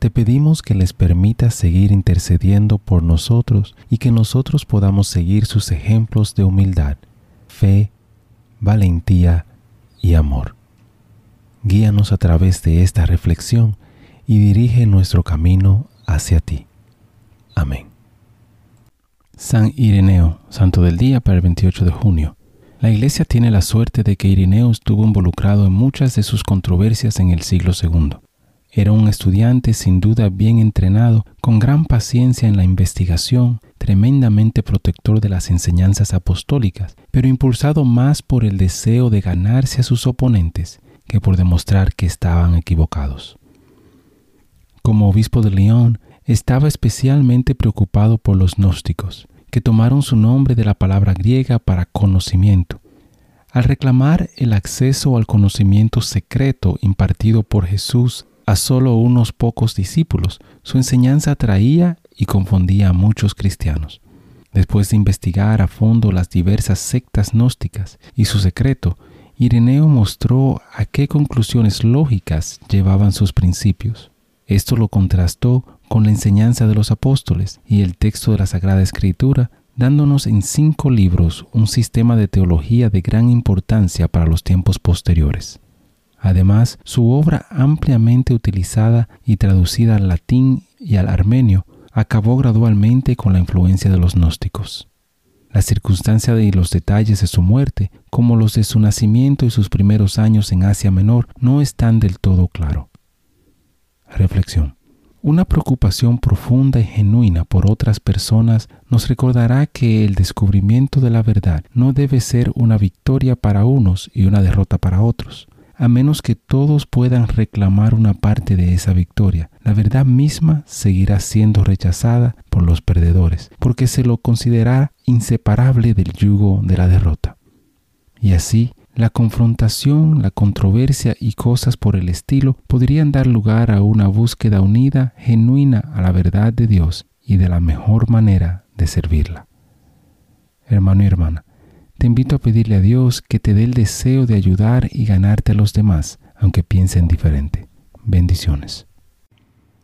Te pedimos que les permitas seguir intercediendo por nosotros y que nosotros podamos seguir sus ejemplos de humildad, fe, valentía y amor. Guíanos a través de esta reflexión y dirige nuestro camino hacia ti. Amén. San Ireneo, Santo del Día para el 28 de junio. La Iglesia tiene la suerte de que Ireneo estuvo involucrado en muchas de sus controversias en el siglo II. Era un estudiante sin duda bien entrenado, con gran paciencia en la investigación, tremendamente protector de las enseñanzas apostólicas, pero impulsado más por el deseo de ganarse a sus oponentes que por demostrar que estaban equivocados. Como obispo de León, estaba especialmente preocupado por los gnósticos, que tomaron su nombre de la palabra griega para conocimiento. Al reclamar el acceso al conocimiento secreto impartido por Jesús a solo unos pocos discípulos, su enseñanza atraía y confundía a muchos cristianos. Después de investigar a fondo las diversas sectas gnósticas y su secreto, Ireneo mostró a qué conclusiones lógicas llevaban sus principios. Esto lo contrastó con la enseñanza de los apóstoles y el texto de la Sagrada Escritura, dándonos en cinco libros un sistema de teología de gran importancia para los tiempos posteriores. Además, su obra ampliamente utilizada y traducida al latín y al armenio acabó gradualmente con la influencia de los gnósticos. La circunstancia de los detalles de su muerte, como los de su nacimiento y sus primeros años en Asia Menor, no están del todo claro. Reflexión. Una preocupación profunda y genuina por otras personas nos recordará que el descubrimiento de la verdad no debe ser una victoria para unos y una derrota para otros a menos que todos puedan reclamar una parte de esa victoria. La verdad misma seguirá siendo rechazada por los perdedores, porque se lo considera inseparable del yugo de la derrota. Y así, la confrontación, la controversia y cosas por el estilo podrían dar lugar a una búsqueda unida, genuina a la verdad de Dios y de la mejor manera de servirla. Hermano y hermana, te invito a pedirle a Dios que te dé el deseo de ayudar y ganarte a los demás, aunque piensen diferente. Bendiciones.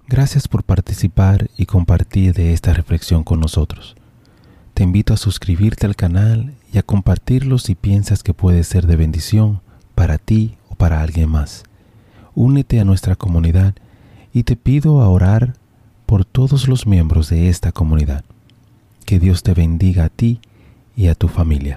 Gracias por participar y compartir de esta reflexión con nosotros. Te invito a suscribirte al canal y a compartirlo si piensas que puede ser de bendición para ti o para alguien más. Únete a nuestra comunidad y te pido a orar por todos los miembros de esta comunidad. Que Dios te bendiga a ti y a tu familia.